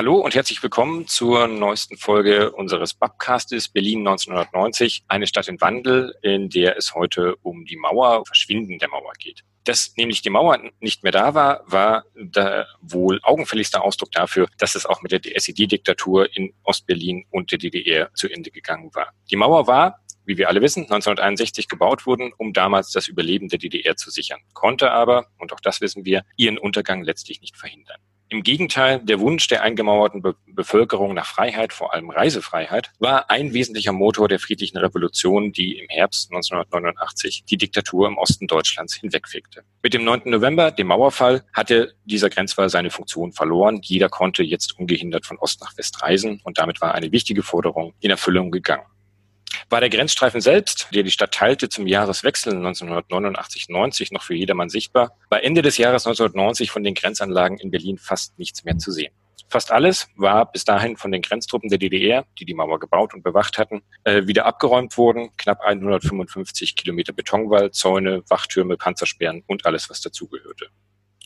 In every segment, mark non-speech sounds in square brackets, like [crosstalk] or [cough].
Hallo und herzlich willkommen zur neuesten Folge unseres Babcastes Berlin 1990, eine Stadt in Wandel, in der es heute um die Mauer, Verschwinden der Mauer geht. Dass nämlich die Mauer nicht mehr da war, war der wohl augenfälligste Ausdruck dafür, dass es auch mit der SED-Diktatur in Ostberlin und der DDR zu Ende gegangen war. Die Mauer war wie wir alle wissen, 1961 gebaut wurden, um damals das Überleben der DDR zu sichern, konnte aber, und auch das wissen wir, ihren Untergang letztlich nicht verhindern. Im Gegenteil, der Wunsch der eingemauerten Be Bevölkerung nach Freiheit, vor allem Reisefreiheit, war ein wesentlicher Motor der friedlichen Revolution, die im Herbst 1989 die Diktatur im Osten Deutschlands hinwegfegte. Mit dem 9. November, dem Mauerfall, hatte dieser Grenzwall seine Funktion verloren. Jeder konnte jetzt ungehindert von Ost nach West reisen und damit war eine wichtige Forderung in Erfüllung gegangen war der Grenzstreifen selbst, der die Stadt teilte, zum Jahreswechsel 1989-90 noch für jedermann sichtbar, war Ende des Jahres 1990 von den Grenzanlagen in Berlin fast nichts mehr zu sehen. Fast alles war bis dahin von den Grenztruppen der DDR, die die Mauer gebaut und bewacht hatten, äh, wieder abgeräumt worden. Knapp 155 Kilometer Betonwall, Zäune, Wachtürme, Panzersperren und alles, was dazugehörte.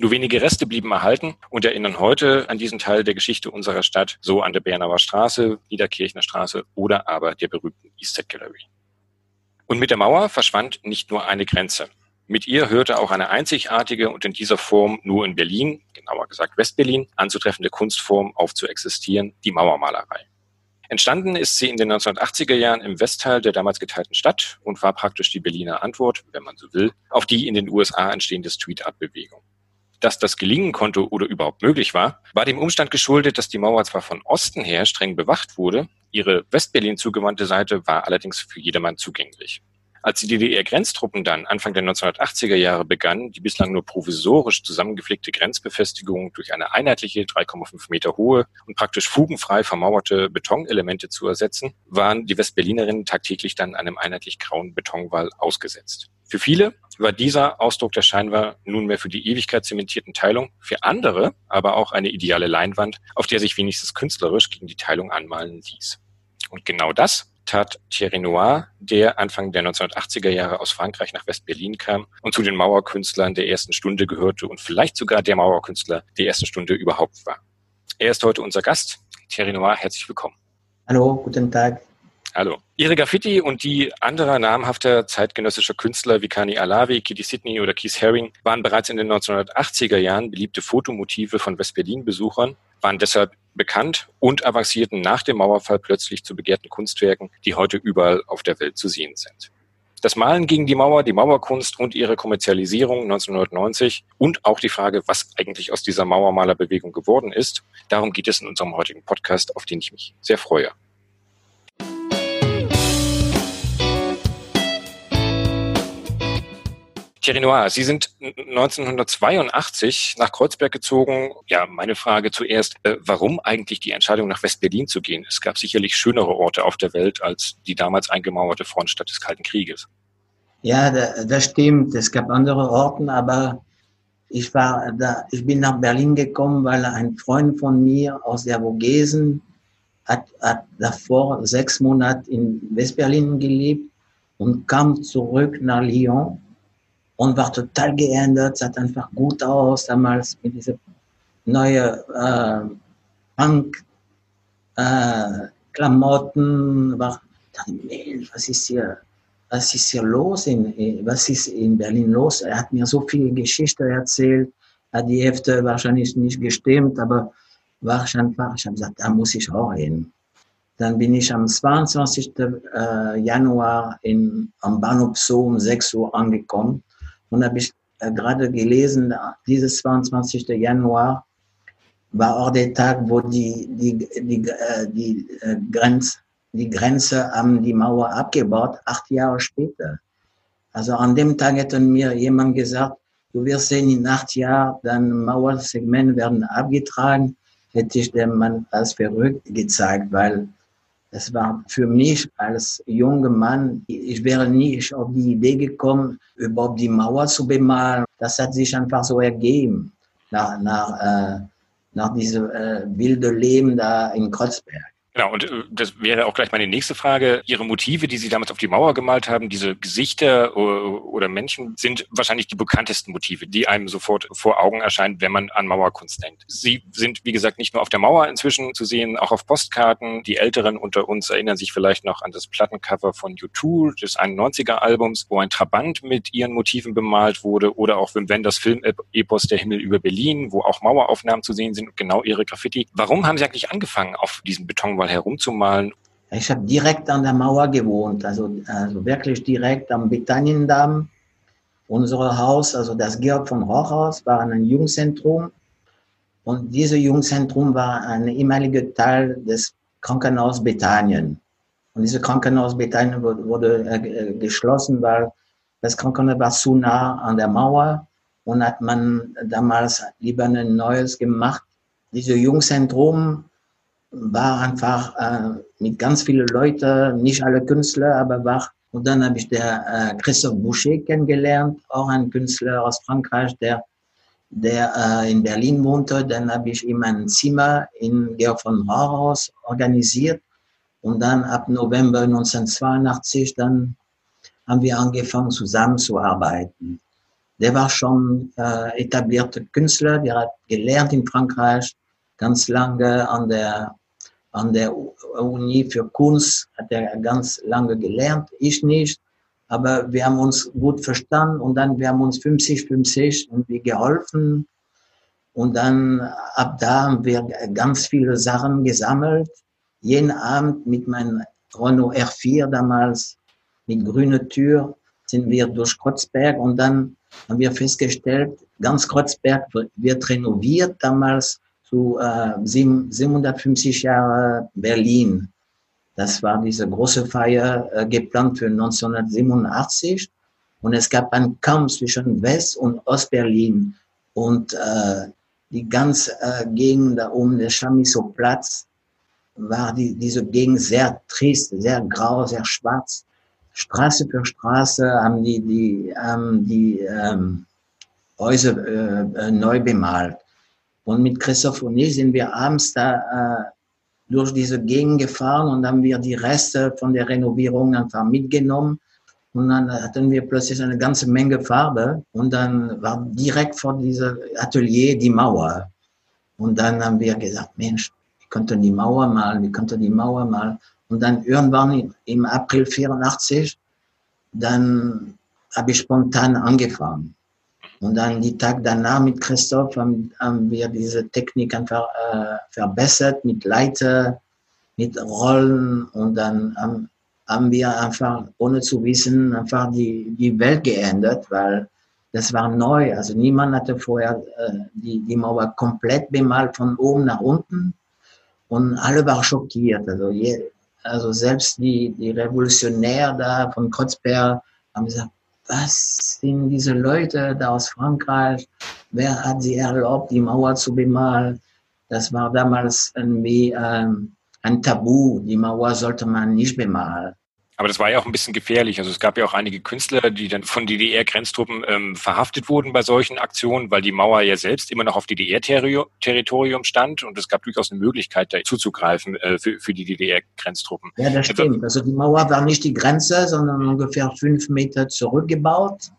Nur wenige Reste blieben erhalten und erinnern heute an diesen Teil der Geschichte unserer Stadt, so an der Bernauer Straße, Niederkirchner Straße oder aber der berühmten Eastside Gallery. Und mit der Mauer verschwand nicht nur eine Grenze. Mit ihr hörte auch eine einzigartige und in dieser Form nur in Berlin, genauer gesagt Westberlin, anzutreffende Kunstform auf zu existieren, die Mauermalerei. Entstanden ist sie in den 1980er Jahren im Westteil der damals geteilten Stadt und war praktisch die Berliner Antwort, wenn man so will, auf die in den USA entstehende Street Art Bewegung dass das gelingen konnte oder überhaupt möglich war, war dem Umstand geschuldet, dass die Mauer zwar von Osten her streng bewacht wurde, ihre Westberlin zugewandte Seite war allerdings für jedermann zugänglich. Als die DDR-Grenztruppen dann Anfang der 1980er Jahre begannen, die bislang nur provisorisch zusammengeflickte Grenzbefestigung durch eine einheitliche 3,5 Meter hohe und praktisch fugenfrei vermauerte Betonelemente zu ersetzen, waren die Westberlinerinnen tagtäglich dann einem einheitlich grauen Betonwall ausgesetzt. Für viele war dieser Ausdruck der scheinbar nunmehr für die Ewigkeit zementierten Teilung, für andere aber auch eine ideale Leinwand, auf der sich wenigstens künstlerisch gegen die Teilung anmalen ließ. Und genau das tat Thierry Noir, der Anfang der 1980er Jahre aus Frankreich nach West-Berlin kam und zu den Mauerkünstlern der ersten Stunde gehörte und vielleicht sogar der Mauerkünstler der ersten Stunde überhaupt war. Er ist heute unser Gast. Thierry Noir, herzlich willkommen. Hallo, guten Tag. Hallo. Ihre Graffiti und die anderer namhafter zeitgenössischer Künstler wie Kani Alavi, Kitty Sidney oder Keith Haring waren bereits in den 1980er Jahren beliebte Fotomotive von West-Berlin-Besuchern, waren deshalb bekannt und avancierten nach dem Mauerfall plötzlich zu begehrten Kunstwerken, die heute überall auf der Welt zu sehen sind. Das Malen gegen die Mauer, die Mauerkunst und ihre Kommerzialisierung 1990 und auch die Frage, was eigentlich aus dieser Mauermalerbewegung geworden ist, darum geht es in unserem heutigen Podcast, auf den ich mich sehr freue. Thierry Noir, Sie sind 1982 nach Kreuzberg gezogen. Ja, meine Frage zuerst, äh, warum eigentlich die Entscheidung nach West-Berlin zu gehen? Es gab sicherlich schönere Orte auf der Welt als die damals eingemauerte Frontstadt des Kalten Krieges. Ja, das stimmt. Es gab andere Orte, aber ich war da, ich bin nach Berlin gekommen, weil ein Freund von mir aus der Vogesen hat, hat davor sechs Monate in West-Berlin gelebt und kam zurück nach Lyon und war total geändert, sah einfach gut aus damals mit dieser neuen äh, Punk-Klamotten. Äh, war, dachte, was ist hier? Was ist hier los? In, was ist in Berlin los? Er hat mir so viele Geschichten erzählt, hat die Hälfte wahrscheinlich nicht gestimmt, aber wahrscheinlich, ich habe gesagt, da muss ich auch hin. Dann bin ich am 22. Äh, Januar in, am Bahnhof Zoo um 6 Uhr angekommen und habe ich äh, gerade gelesen, dieses 22. Januar war auch der Tag, wo die, die, die, äh, die, äh, Grenz, die Grenze an die Mauer abgebaut, acht Jahre später. Also an dem Tag hätte mir jemand gesagt, du wirst sehen, in acht Jahren, dann Mauersegmente werden abgetragen, hätte ich dem Mann als verrückt gezeigt, weil es war für mich als junger Mann, ich wäre nie auf die Idee gekommen, überhaupt die Mauer zu bemalen. Das hat sich einfach so ergeben, nach, nach, äh, nach diesem äh, wilden Leben da in Kreuzberg. Genau, und äh, das wäre auch gleich meine nächste Frage. Ihre Motive, die Sie damals auf die Mauer gemalt haben, diese Gesichter oder Menschen, sind wahrscheinlich die bekanntesten Motive, die einem sofort vor Augen erscheinen, wenn man an Mauerkunst denkt. Sie sind, wie gesagt, nicht nur auf der Mauer inzwischen zu sehen, auch auf Postkarten. Die Älteren unter uns erinnern sich vielleicht noch an das Plattencover von U2 des 91er-Albums, wo ein Trabant mit ihren Motiven bemalt wurde, oder auch Wim Wenders Film-Epos Der Himmel über Berlin, wo auch Maueraufnahmen zu sehen sind genau ihre Graffiti. Warum haben Sie eigentlich angefangen, auf diesem Beton überall herumzumalen? Ich habe direkt an der Mauer gewohnt, also, also wirklich direkt am Betaniendamm. Unser Haus, also das Georg von Rochhaus, war ein Jugendzentrum. Und dieses Jugendzentrum war ein ehemaliger Teil des Krankenhaus Bethanien. Und dieses Krankenhaus Bethanien wurde äh, geschlossen, weil das Krankenhaus war zu nah an der Mauer und hat man damals lieber ein neues gemacht. Dieses Jugendzentrum war einfach äh, mit ganz vielen Leuten, nicht alle Künstler, aber war. Und dann habe ich der äh, Christophe Boucher kennengelernt, auch ein Künstler aus Frankreich, der, der äh, in Berlin wohnte. Dann habe ich ihm ein Zimmer in Georg von Rauhaus organisiert. Und dann ab November 1982, dann haben wir angefangen zusammenzuarbeiten. Der war schon äh, etablierter Künstler, der hat gelernt in Frankreich, ganz lange an der an der Uni für Kunst, hat er ganz lange gelernt, ich nicht. Aber wir haben uns gut verstanden und dann wir haben uns 50-50 irgendwie geholfen. Und dann ab da haben wir ganz viele Sachen gesammelt. Jeden Abend mit meinem Renault R4 damals, mit grüner Tür, sind wir durch Kreuzberg und dann haben wir festgestellt, ganz Kreuzberg wird renoviert damals zu äh, 750 Jahre Berlin. Das war diese große Feier äh, geplant für 1987. Und es gab einen Kampf zwischen West- und Ostberlin. Und äh, die ganze äh, Gegend da um den Chamisso-Platz war die, diese Gegend sehr trist, sehr grau, sehr schwarz. Straße für Straße haben die, die, ähm, die ähm, Häuser äh, äh neu bemalt. Und mit Christoph und ich sind wir abends da äh, durch diese Gegend gefahren und haben wir die Reste von der Renovierung einfach mitgenommen. Und dann hatten wir plötzlich eine ganze Menge Farbe und dann war direkt vor diesem Atelier die Mauer. Und dann haben wir gesagt, Mensch, wir könnten die Mauer malen, wir könnten die Mauer malen. Und dann irgendwann im April 84, dann habe ich spontan angefangen. Und dann die Tag danach mit Christoph haben, haben wir diese Technik einfach äh, verbessert mit Leiter, mit Rollen und dann haben, haben wir einfach, ohne zu wissen, einfach die, die Welt geändert, weil das war neu. Also niemand hatte vorher äh, die, die Mauer komplett bemalt von oben nach unten und alle waren schockiert. Also, je, also selbst die, die Revolutionäre da von Kreuzberg haben gesagt, was sind diese Leute da aus Frankreich? Wer hat sie erlaubt, die Mauer zu bemalen? Das war damals irgendwie ähm, ein Tabu. Die Mauer sollte man nicht bemalen. Aber das war ja auch ein bisschen gefährlich. Also es gab ja auch einige Künstler, die dann von DDR-Grenztruppen ähm, verhaftet wurden bei solchen Aktionen, weil die Mauer ja selbst immer noch auf DDR-Territorium stand und es gab durchaus eine Möglichkeit, da zuzugreifen äh, für, für die DDR-Grenztruppen. Ja, das stimmt. Also die Mauer war nicht die Grenze, sondern ungefähr fünf Meter zurückgebaut.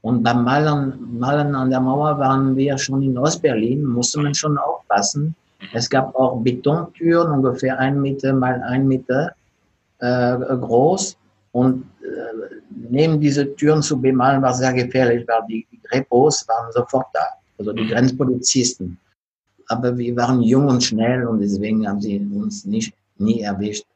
Und beim Malen, Malen an der Mauer waren wir schon in Ostberlin, musste man schon aufpassen. Mhm. Es gab auch Betontüren, ungefähr ein Meter mal ein Meter äh, groß und äh, neben diese Türen zu bemalen war sehr gefährlich, weil die, die Repos waren sofort da, also die mhm. Grenzpolizisten. Aber wir waren jung und schnell und deswegen haben sie uns nicht, nie erwischt.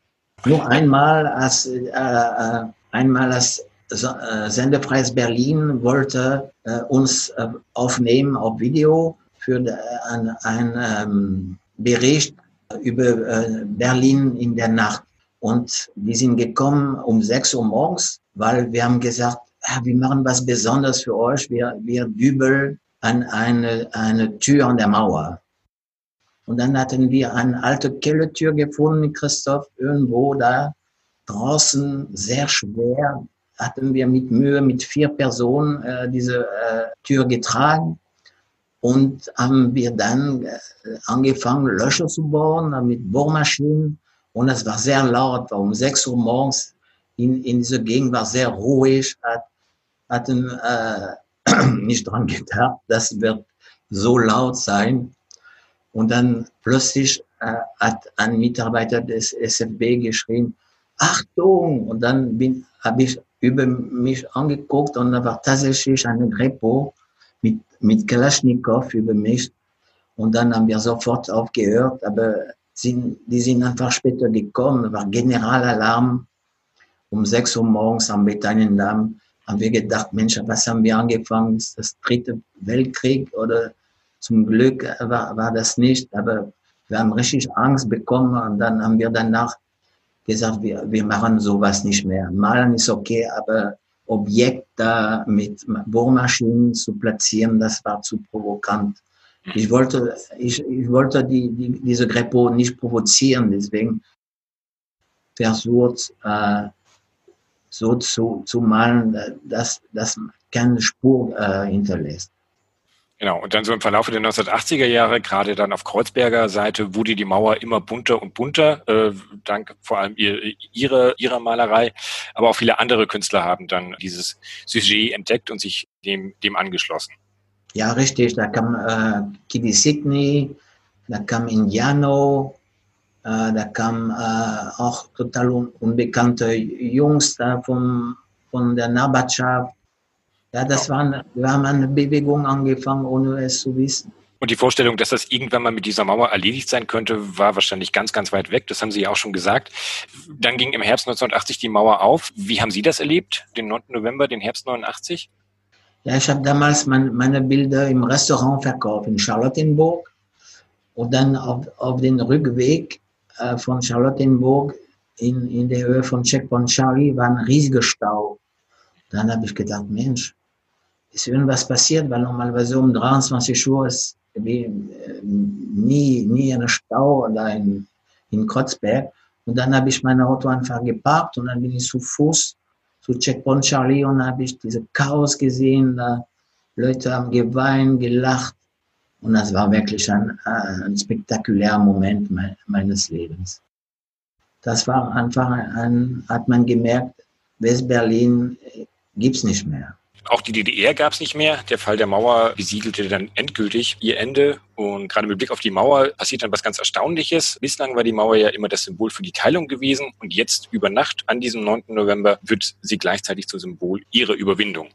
Nur einmal, als, äh, äh einmal als äh, Sendefreies Berlin wollte äh, uns äh, aufnehmen auf Video für ein, ein ähm, Bericht über äh, Berlin in der Nacht. Und wir sind gekommen um 6 Uhr morgens, weil wir haben gesagt, ah, wir machen was Besonderes für euch. Wir, wir dübeln an eine, eine Tür an der Mauer. Und dann hatten wir eine alte Kellertür gefunden Christoph irgendwo da draußen, sehr schwer. Hatten wir mit Mühe mit vier Personen äh, diese äh, Tür getragen und haben wir dann äh, angefangen, Löcher zu bohren mit Bohrmaschinen Und es war sehr laut, war um 6 Uhr morgens in, in dieser Gegend war sehr ruhig, hat, hatten äh, [clears throat] nicht dran gedacht, das wird so laut sein. Und dann plötzlich äh, hat ein Mitarbeiter des SFB geschrien, Achtung! Und dann habe ich über mich angeguckt und da war tatsächlich ein Repo mit, mit Kalaschnikow über mich. Und dann haben wir sofort aufgehört, aber sind, die sind einfach später gekommen, war Generalalarm um 6 Uhr morgens am Betaniendamm. Haben wir gedacht, Mensch, was haben wir angefangen? Ist das dritte Weltkrieg oder zum Glück war, war das nicht, aber wir haben richtig Angst bekommen und dann haben wir danach gesagt, wir, wir machen sowas nicht mehr. Malen ist okay, aber Objekte mit Bohrmaschinen zu platzieren, das war zu provokant. Ich wollte, ich, ich wollte die, die, diese Grepo nicht provozieren, deswegen versucht, äh, so zu, zu malen, dass, dass keine Spur äh, hinterlässt. Genau, und dann so im Verlauf der 1980er Jahre, gerade dann auf Kreuzberger Seite, wurde die Mauer immer bunter und bunter, äh, dank vor allem ihr, ihre, ihrer Malerei. Aber auch viele andere Künstler haben dann dieses Sujet entdeckt und sich dem, dem angeschlossen. Ja, richtig. Da kam äh, Kitty Sidney, da kam Indiano, äh, da kam äh, auch total un unbekannte Jungs da vom, von der Nachbarschaft ja, das war, wir haben eine Bewegung angefangen, ohne es zu wissen. Und die Vorstellung, dass das irgendwann mal mit dieser Mauer erledigt sein könnte, war wahrscheinlich ganz, ganz weit weg. Das haben Sie ja auch schon gesagt. Dann ging im Herbst 1980 die Mauer auf. Wie haben Sie das erlebt, den 9. November, den Herbst 89? Ja, ich habe damals mein, meine Bilder im Restaurant verkauft in Charlottenburg. Und dann auf, auf den Rückweg äh, von Charlottenburg in, in der Höhe von Checkpoint Charlie war ein riesiger Stau. Dann habe ich gedacht, Mensch, ist irgendwas passiert, weil normalerweise um 23 Uhr ist wie, äh, nie, nie ein Stau da in, in Kreuzberg. Und dann habe ich mein Auto einfach geparkt und dann bin ich zu Fuß zu Checkpoint Charlie und habe ich diese Chaos gesehen. Da Leute haben geweint, gelacht. Und das war wirklich ein, ein spektakulärer Moment me meines Lebens. Das war einfach ein, hat man gemerkt, West-Berlin gibt es nicht mehr. Auch die DDR gab es nicht mehr. Der Fall der Mauer besiegelte dann endgültig ihr Ende. Und gerade mit Blick auf die Mauer passiert dann was ganz Erstaunliches. Bislang war die Mauer ja immer das Symbol für die Teilung gewesen. Und jetzt über Nacht an diesem 9. November wird sie gleichzeitig zum Symbol ihrer Überwindung.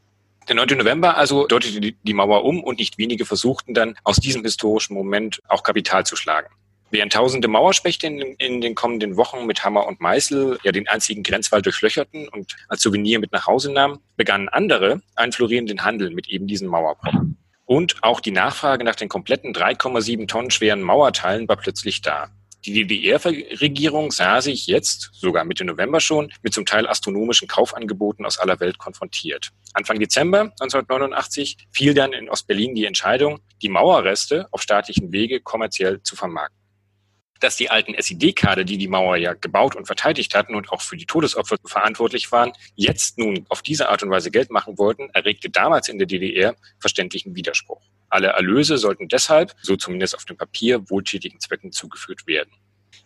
Der 9. November also deutete die Mauer um und nicht wenige versuchten dann aus diesem historischen Moment auch Kapital zu schlagen. Während tausende Mauerspechte in, in, den kommenden Wochen mit Hammer und Meißel ja den einzigen Grenzwall durchlöcherten und als Souvenir mit nach Hause nahmen, begannen andere einen florierenden Handel mit eben diesen Mauerbrocken. Und auch die Nachfrage nach den kompletten 3,7 Tonnen schweren Mauerteilen war plötzlich da. Die DDR-Regierung sah sich jetzt, sogar Mitte November schon, mit zum Teil astronomischen Kaufangeboten aus aller Welt konfrontiert. Anfang Dezember 1989 fiel dann in Ostberlin die Entscheidung, die Mauerreste auf staatlichen Wege kommerziell zu vermarkten dass die alten SED-Kader, die die Mauer ja gebaut und verteidigt hatten und auch für die Todesopfer verantwortlich waren, jetzt nun auf diese Art und Weise Geld machen wollten, erregte damals in der DDR verständlichen Widerspruch. Alle Erlöse sollten deshalb, so zumindest auf dem Papier, wohltätigen Zwecken zugeführt werden.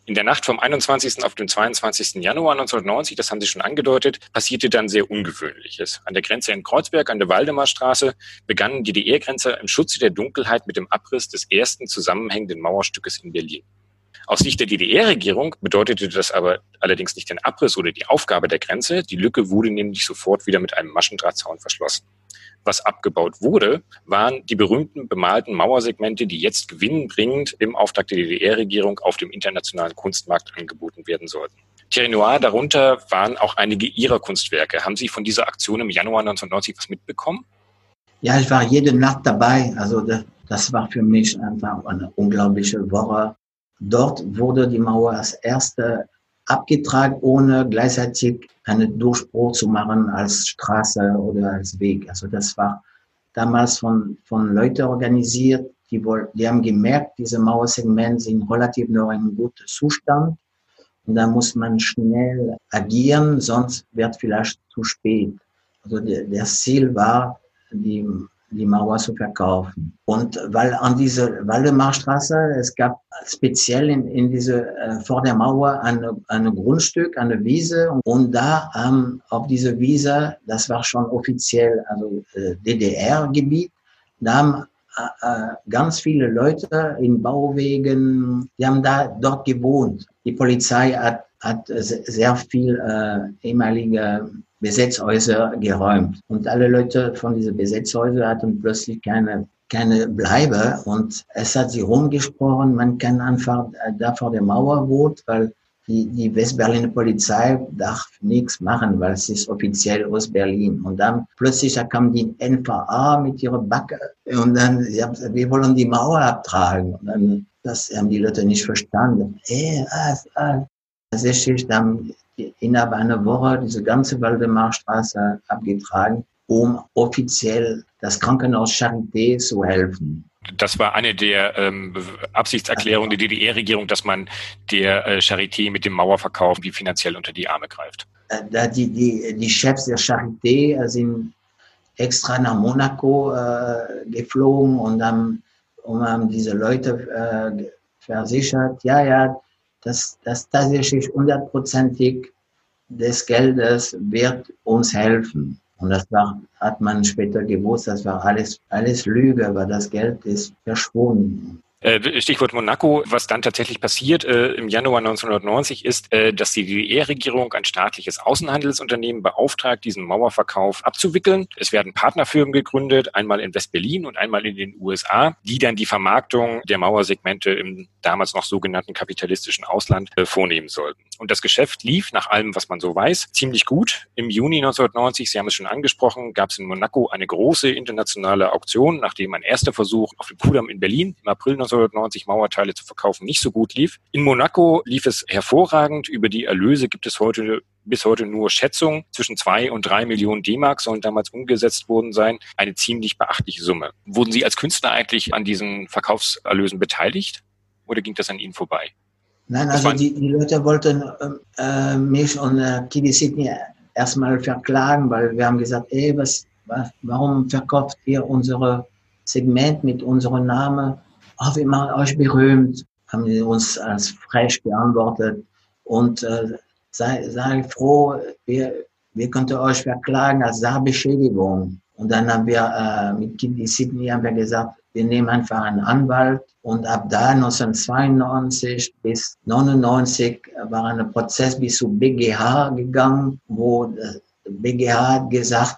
In der Nacht vom 21. auf den 22. Januar 1990, das haben Sie schon angedeutet, passierte dann sehr Ungewöhnliches. An der Grenze in Kreuzberg, an der Waldemarstraße, begannen DDR-Grenzer im Schutze der Dunkelheit mit dem Abriss des ersten zusammenhängenden Mauerstückes in Berlin. Aus Sicht der DDR-Regierung bedeutete das aber allerdings nicht den Abriss oder die Aufgabe der Grenze. Die Lücke wurde nämlich sofort wieder mit einem Maschendrahtzaun verschlossen. Was abgebaut wurde, waren die berühmten bemalten Mauersegmente, die jetzt gewinnbringend im Auftrag der DDR-Regierung auf dem internationalen Kunstmarkt angeboten werden sollten. Thierry Noir, darunter waren auch einige Ihrer Kunstwerke. Haben Sie von dieser Aktion im Januar 1990 was mitbekommen? Ja, ich war jede Nacht dabei. Also das war für mich einfach eine unglaubliche Woche. Dort wurde die Mauer als erste abgetragen, ohne gleichzeitig einen Durchbruch zu machen als Straße oder als Weg. Also das war damals von, von Leuten organisiert, die, wohl, die haben gemerkt, diese Mauersegmente sind relativ noch in gutem Zustand. Und da muss man schnell agieren, sonst wird vielleicht zu spät. Also der, der Ziel war, die die Mauer zu verkaufen. Und weil an dieser Waldemarstraße, es gab speziell in, in diese, äh, vor der Mauer ein, Grundstück, eine Wiese. Und da ähm, auf dieser Wiese, das war schon offiziell, also äh, DDR-Gebiet, da haben äh, äh, ganz viele Leute in Bauwegen, die haben da dort gewohnt. Die Polizei hat, hat sehr viel äh, ehemalige Besetzhäuser geräumt. Und alle Leute von diesen Besetzhäusern hatten plötzlich keine, keine Bleibe. Und es hat sich rumgesprochen, man kann einfach da vor der Mauer wohnen, weil die, die Westberliner Polizei darf nichts machen, weil es ist offiziell aus Berlin. Und dann plötzlich da kam die NVA mit ihrer Backe und dann, ja, wir wollen die Mauer abtragen. Und dann, das haben die Leute nicht verstanden. Hey, was, was. Tatsächlich, dann innerhalb einer Woche diese ganze Waldemarstraße abgetragen, um offiziell das Krankenhaus Charité zu helfen. Das war eine der ähm, Absichtserklärungen der DDR-Regierung, dass man der äh, Charité mit dem Mauerverkauf wie finanziell unter die Arme greift. Äh, die, die, die Chefs der Charité äh, sind extra nach Monaco äh, geflogen und haben, und haben diese Leute äh, versichert, ja, ja, dass das tatsächlich hundertprozentig des Geldes wird uns helfen. Und das war, hat man später gewusst, das war alles, alles Lüge, weil das Geld ist verschwunden. Äh, Stichwort Monaco, was dann tatsächlich passiert äh, im Januar 1990 ist, äh, dass die DDR-Regierung ein staatliches Außenhandelsunternehmen beauftragt, diesen Mauerverkauf abzuwickeln. Es werden Partnerfirmen gegründet, einmal in West-Berlin und einmal in den USA, die dann die Vermarktung der Mauersegmente im damals noch sogenannten kapitalistischen Ausland vornehmen sollten. Und das Geschäft lief nach allem, was man so weiß, ziemlich gut. Im Juni 1990, Sie haben es schon angesprochen, gab es in Monaco eine große internationale Auktion, nachdem ein erster Versuch auf dem Kudamm in Berlin im April 1990 Mauerteile zu verkaufen nicht so gut lief. In Monaco lief es hervorragend. Über die Erlöse gibt es heute bis heute nur Schätzungen. Zwischen zwei und drei Millionen D-Mark sollen damals umgesetzt worden sein. Eine ziemlich beachtliche Summe. Wurden Sie als Künstler eigentlich an diesen Verkaufserlösen beteiligt? Oder ging das an Ihnen vorbei? Nein, also die, die Leute wollten äh, mich und äh, Kiddy Sydney erstmal verklagen, weil wir haben gesagt, ey, was, was, warum verkauft ihr unsere Segment mit unserem Namen? Oh, wir machen euch berühmt, haben die uns als frech beantwortet. Und äh, sei, sei froh, wir, wir könnten euch verklagen als Sachbeschädigung. Und dann haben wir äh, mit Kiddy Sydney haben wir gesagt, wir nehmen einfach einen Anwalt und ab da 1992 bis 99 war ein Prozess bis zu BGH gegangen, wo BGH hat gesagt,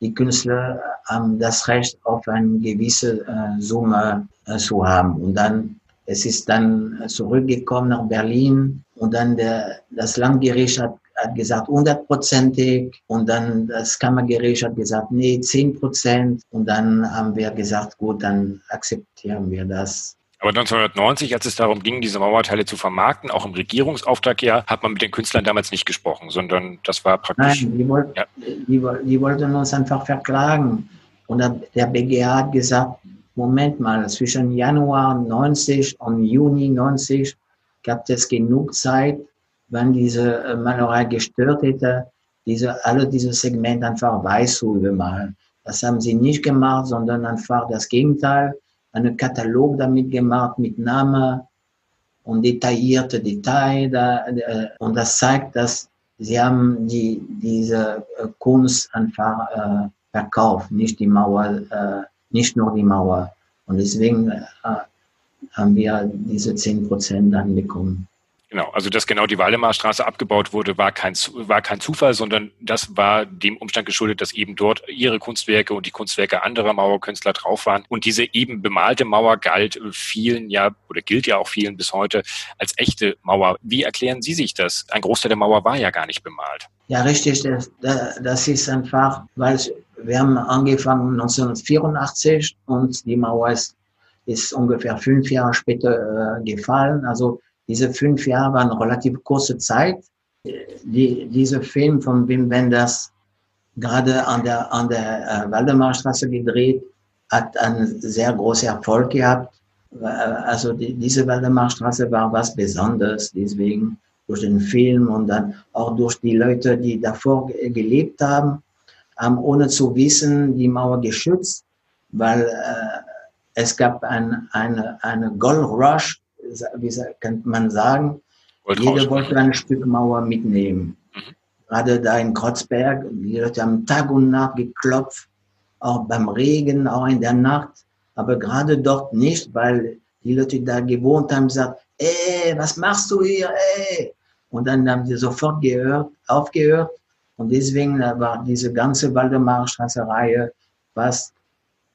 die Künstler haben das Recht auf eine gewisse äh, Summe äh, zu haben. Und dann, es ist dann zurückgekommen nach Berlin und dann der, das Landgericht hat hat gesagt hundertprozentig und dann das Kammergericht hat gesagt, nee, zehn Prozent und dann haben wir gesagt, gut, dann akzeptieren wir das. Aber 1990, als es darum ging, diese Mauerteile zu vermarkten, auch im Regierungsauftrag ja, hat man mit den Künstlern damals nicht gesprochen, sondern das war praktisch. Nein, die, wollt, ja. die, die wollten uns einfach verklagen. Und der BGH hat gesagt, Moment mal, zwischen Januar 90 und Juni 90 gab es genug Zeit, wenn diese äh, Malerei gestört hätte, diese, alle diese Segmente einfach weiß zu übermalen. Das haben sie nicht gemacht, sondern einfach das Gegenteil, einen Katalog damit gemacht mit Namen und detaillierte Details. Da, äh, und das zeigt, dass sie haben die, diese äh, Kunst einfach äh, verkauft, nicht die Mauer, äh, nicht nur die Mauer. Und deswegen äh, haben wir diese 10 Prozent dann bekommen. Genau, also dass genau die Waldemarstraße abgebaut wurde, war kein, war kein Zufall, sondern das war dem Umstand geschuldet, dass eben dort ihre Kunstwerke und die Kunstwerke anderer Mauerkünstler drauf waren. Und diese eben bemalte Mauer galt vielen ja oder gilt ja auch vielen bis heute als echte Mauer. Wie erklären Sie sich das? Ein Großteil der Mauer war ja gar nicht bemalt. Ja, richtig. Das, das ist einfach, weil wir haben angefangen 1984 und die Mauer ist, ist ungefähr fünf Jahre später äh, gefallen. Also diese fünf Jahre waren relativ kurze Zeit. Die, dieser Film von Wim Wenders, gerade an der, an der äh, Waldemarstraße gedreht, hat einen sehr großen Erfolg gehabt. Äh, also die, diese Waldemarstraße war was Besonderes, deswegen durch den Film und dann auch durch die Leute, die davor gelebt haben, haben ohne zu wissen die Mauer geschützt. weil äh, es gab ein, eine, eine Gold Rush, wie könnte man sagen. Jeder wollte ein Stück Mauer mitnehmen. Mhm. Gerade da in Kreuzberg, die Leute haben Tag und Nacht geklopft, auch beim Regen, auch in der Nacht. Aber gerade dort nicht, weil die Leute da gewohnt haben, gesagt, ey, was machst du hier, ey? Und dann haben sie sofort gehört, aufgehört. Und deswegen war diese ganze Waldemar-Straße-Reihe fast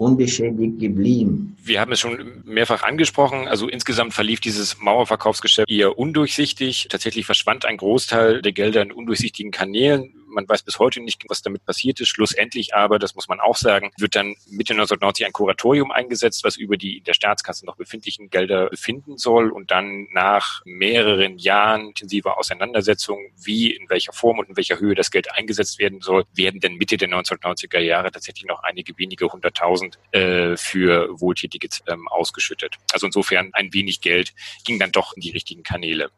unbeschädigt geblieben. Wir haben es schon mehrfach angesprochen. Also insgesamt verlief dieses Mauerverkaufsgeschäft eher undurchsichtig. Tatsächlich verschwand ein Großteil der Gelder in undurchsichtigen Kanälen. Man weiß bis heute nicht, was damit passiert ist. Schlussendlich aber, das muss man auch sagen, wird dann Mitte 1990 ein Kuratorium eingesetzt, was über die in der Staatskasse noch befindlichen Gelder befinden soll und dann nach mehreren Jahren intensiver Auseinandersetzung, wie, in welcher Form und in welcher Höhe das Geld eingesetzt werden soll, werden dann Mitte der 1990er Jahre tatsächlich noch einige wenige hunderttausend äh, für Wohltätige ähm, ausgeschüttet. Also insofern ein wenig Geld ging dann doch in die richtigen Kanäle.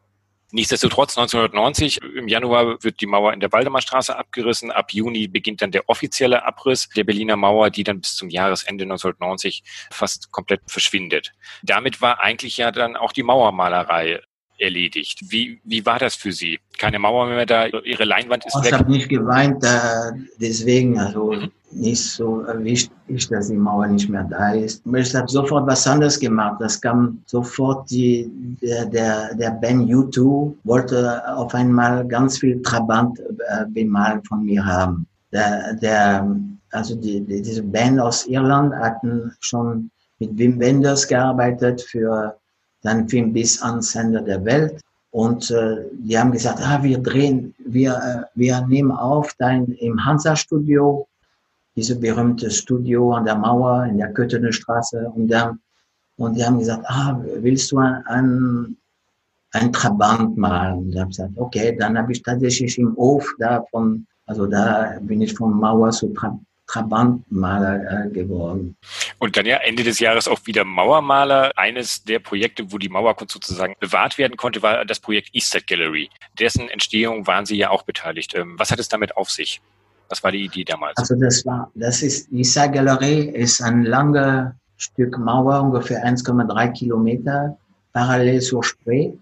Nichtsdestotrotz 1990 im Januar wird die Mauer in der Waldemarstraße abgerissen. Ab Juni beginnt dann der offizielle Abriss der Berliner Mauer, die dann bis zum Jahresende 1990 fast komplett verschwindet. Damit war eigentlich ja dann auch die Mauermalerei erledigt. Wie, wie war das für Sie? Keine Mauer mehr da, Ihre Leinwand ist ich weg. Ich habe nicht geweint, äh, deswegen, also nicht so wichtig, dass die Mauer nicht mehr da ist. Ich habe sofort was anderes gemacht. Das kam sofort, die, der, der, der Band U2 wollte auf einmal ganz viel Trabant äh, bemalen von mir haben. Der, der, also die, die, diese Band aus Irland hatten schon mit Wim Wenders gearbeitet für den Film Bis ans Ende der Welt. Und äh, die haben gesagt, ah, wir drehen, wir, äh, wir nehmen auf dein, im Hansa-Studio dieses berühmte Studio an der Mauer in der Köthener Straße. Und, dann, und die haben gesagt, ah, willst du ein, ein, ein Trabant malen? Und ich habe gesagt, okay, dann habe ich tatsächlich im Hof davon, also da bin ich von Mauer zu Trabant. Trabantmaler äh, geworden. Und dann ja Ende des Jahres auch wieder Mauermaler. Eines der Projekte, wo die Mauerkunst sozusagen bewahrt werden konnte, war das Projekt Easter Gallery. Dessen Entstehung waren Sie ja auch beteiligt. Ähm, was hat es damit auf sich? Was war die Idee damals? Also das war, das ist, die Galerie ist ein langer Stück Mauer, ungefähr 1,3 Kilometer, parallel zur Spree,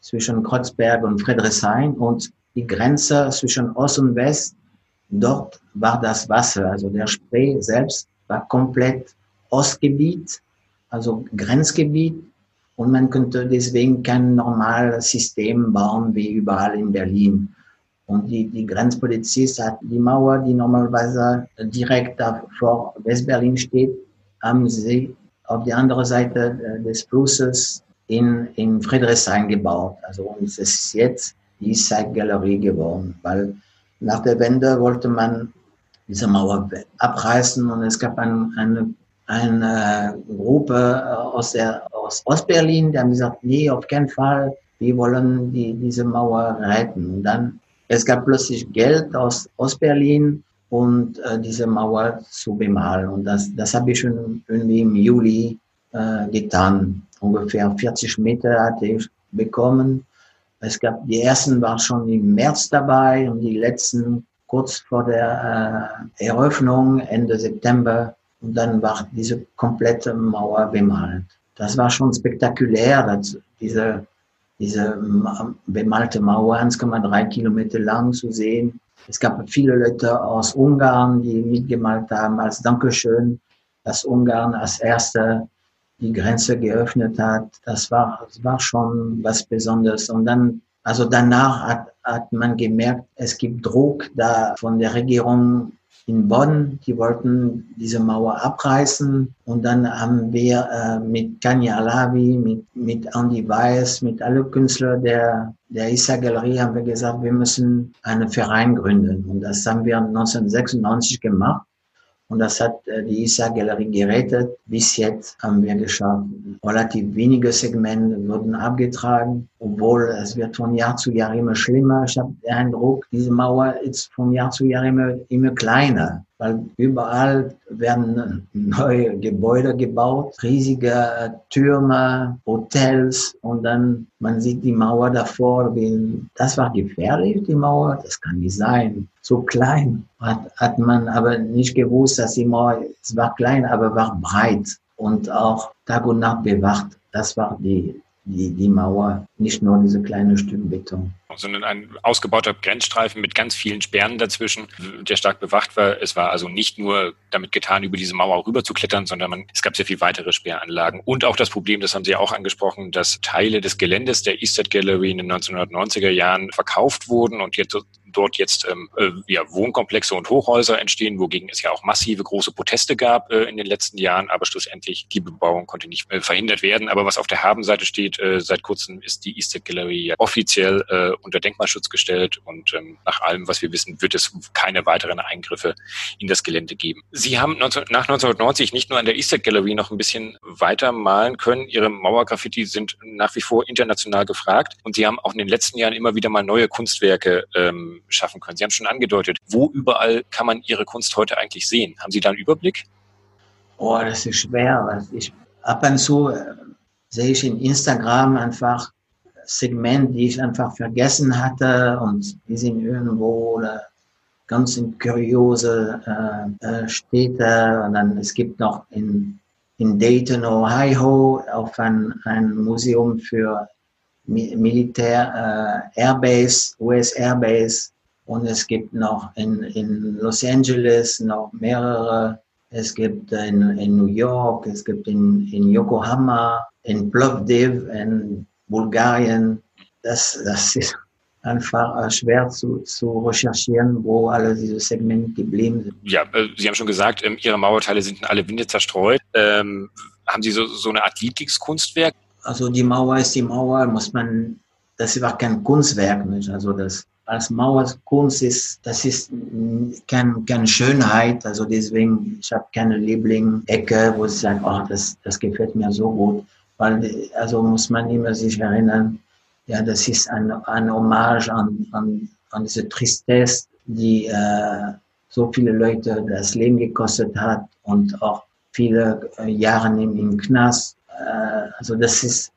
zwischen Kreuzberg und Friedrichshain und die Grenze zwischen Ost und West, dort war das Wasser, also der Spree selbst war komplett Ostgebiet, also Grenzgebiet und man könnte deswegen kein normales System bauen wie überall in Berlin. Und die, die Grenzpolizist hat die Mauer, die normalerweise direkt vor Westberlin steht, haben sie auf die andere Seite äh, des Flusses in, in Friedrichshain gebaut. Also und es ist jetzt die Zeitgalerie geworden, weil nach der Wende wollte man diese Mauer abreißen und es gab ein, eine, eine Gruppe aus, der, aus Ostberlin, die haben gesagt, nee, auf keinen Fall, wir wollen die, diese Mauer retten. Und dann es gab plötzlich Geld aus Ostberlin und äh, diese Mauer zu bemalen. Und das, das habe ich schon irgendwie im Juli äh, getan. Ungefähr 40 Meter hatte ich bekommen. Es gab, die ersten waren schon im März dabei und die letzten kurz vor der äh, Eröffnung Ende September. Und dann war diese komplette Mauer bemalt. Das war schon spektakulär, dass diese diese bemalte Mauer 1,3 Kilometer lang zu sehen. Es gab viele Leute aus Ungarn, die mitgemalt haben als Dankeschön, dass Ungarn als erster die Grenze geöffnet hat. Das war, das war schon was Besonderes. Und dann, also danach hat, hat man gemerkt, es gibt Druck da von der Regierung in Bonn. Die wollten diese Mauer abreißen. Und dann haben wir äh, mit Kanye Alavi, mit, mit Andy Weiss, mit alle Künstler der, der Issa Galerie haben wir gesagt, wir müssen einen Verein gründen. Und das haben wir 1996 gemacht. Und das hat äh, die ISA Galerie gerettet. Bis jetzt haben wir geschafft. Relativ wenige Segmente wurden abgetragen, obwohl es wird von Jahr zu Jahr immer schlimmer. Ich habe den Eindruck, diese Mauer ist von Jahr zu Jahr immer, immer kleiner. Weil überall werden neue Gebäude gebaut, riesige Türme, Hotels und dann man sieht die Mauer davor. Das war gefährlich, die Mauer, das kann nicht sein. So klein hat, hat man aber nicht gewusst, dass die Mauer, es war klein, aber war breit und auch Tag und Nacht bewacht. Das war die die, die Mauer, nicht nur diese kleine Stück Beton. Sondern ein ausgebauter Grenzstreifen mit ganz vielen Sperren dazwischen, der stark bewacht war. Es war also nicht nur damit getan, über diese Mauer rüber zu klettern, sondern man, es gab sehr viel weitere Sperranlagen. Und auch das Problem, das haben Sie ja auch angesprochen, dass Teile des Geländes der Eastern Gallery in den 1990er Jahren verkauft wurden und jetzt dort jetzt ähm, äh, ja, Wohnkomplexe und Hochhäuser entstehen, wogegen es ja auch massive große Proteste gab äh, in den letzten Jahren, aber schlussendlich die Bebauung konnte nicht äh, verhindert werden. Aber was auf der Habenseite steht, äh, seit kurzem ist die Easter Gallery ja offiziell äh, unter Denkmalschutz gestellt und ähm, nach allem, was wir wissen, wird es keine weiteren Eingriffe in das Gelände geben. Sie haben 19, nach 1990 nicht nur an der Easter Gallery noch ein bisschen weiter malen können. Ihre Mauergraffiti sind nach wie vor international gefragt und Sie haben auch in den letzten Jahren immer wieder mal neue Kunstwerke ähm, schaffen können. Sie haben schon angedeutet, wo überall kann man Ihre Kunst heute eigentlich sehen? Haben Sie da einen Überblick? Oh, das ist schwer. Ich, ab und zu äh, sehe ich in Instagram einfach Segmente, die ich einfach vergessen hatte und die sind irgendwo oder ganz in kuriose äh, äh, Städte. Und dann es gibt noch in, in Dayton, Ohio, auch ein, ein Museum für Militär, äh, Airbase, US Airbase. Und es gibt noch in, in Los Angeles noch mehrere. Es gibt in, in New York, es gibt in, in Yokohama, in Plovdiv, in Bulgarien. Das, das ist einfach schwer zu, zu recherchieren, wo alle diese Segmente geblieben sind. Ja, äh, Sie haben schon gesagt, ähm, Ihre Mauerteile sind in alle Winde zerstreut. Ähm, haben Sie so, so eine Art Lieblingskunstwerk? Also die Mauer ist die Mauer, muss man, das war kein Kunstwerk, nicht? Also das als Mauerkunst ist, das ist kein, keine Schönheit. Also deswegen, ich habe keine Liebling-Ecke, wo ich sage, oh, das, das gefällt mir so gut. Weil, also muss man immer sich erinnern, ja, das ist ein, ein Hommage an, an, an diese Tristesse, die äh, so viele Leute das Leben gekostet hat und auch viele äh, Jahre im, im Knast. Äh, also das ist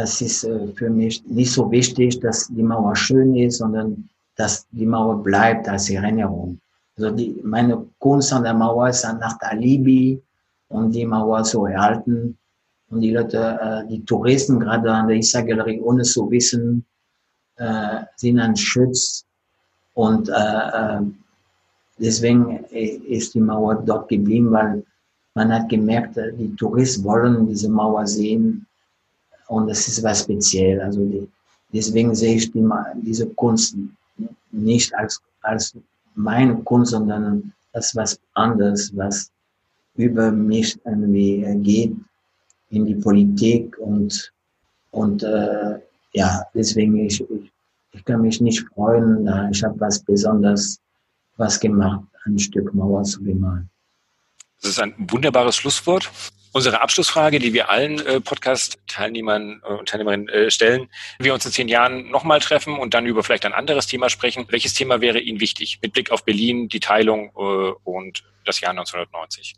das ist äh, für mich nicht so wichtig, dass die Mauer schön ist, sondern dass die Mauer bleibt als Erinnerung. Also die, meine Kunst an der Mauer ist nach Alibi, um die Mauer zu erhalten. Und die Leute, äh, die Touristen gerade an der Issa Galerie, ohne zu wissen, äh, sind ein Schutz. Und deswegen ist die Mauer dort geblieben, weil man hat gemerkt, die Touristen wollen diese Mauer sehen und das ist was speziell. Also die, deswegen sehe ich die, diese Kunst nicht als, als meine Kunst, sondern als was anderes, was über mich irgendwie geht in die Politik und, und äh, ja, deswegen ich, ich, ich kann mich nicht freuen, ich habe was besonders was gemacht, ein Stück Mauer zu bemalen. Das ist ein wunderbares Schlusswort. Unsere Abschlussfrage, die wir allen äh, Podcast-Teilnehmern äh, und Teilnehmerinnen äh, stellen, wenn wir uns in zehn Jahren nochmal treffen und dann über vielleicht ein anderes Thema sprechen, welches Thema wäre Ihnen wichtig mit Blick auf Berlin, die Teilung äh, und das Jahr 1990?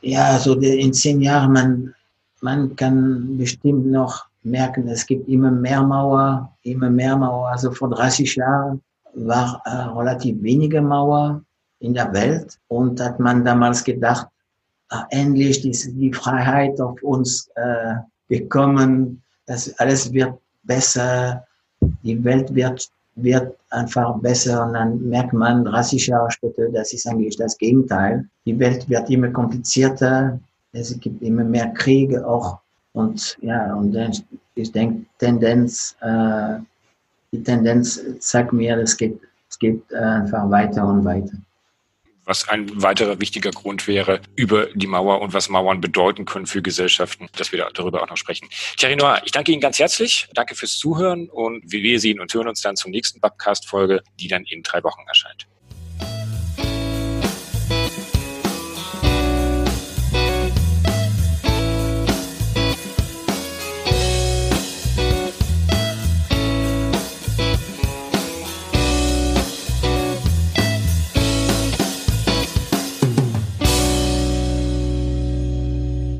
Ja, also in zehn Jahren, man, man kann bestimmt noch merken, es gibt immer mehr Mauer, immer mehr Mauer. Also vor 30 Jahren war äh, relativ wenige Mauer in der Welt und hat man damals gedacht, endlich die, die Freiheit auf uns äh, bekommen, dass alles wird besser, die Welt wird, wird einfach besser. Und dann merkt man 30 Jahre später, das ist eigentlich das Gegenteil. Die Welt wird immer komplizierter, es gibt immer mehr Kriege auch. Und ja, und ich denke, Tendenz, äh, die Tendenz zeigt mir, es geht, es geht äh, einfach weiter und weiter was ein weiterer wichtiger Grund wäre über die Mauer und was Mauern bedeuten können für Gesellschaften, dass wir darüber auch noch sprechen. Thierry Noir, ich danke Ihnen ganz herzlich. Danke fürs Zuhören und wir sehen und hören uns dann zur nächsten Babcast-Folge, die dann in drei Wochen erscheint.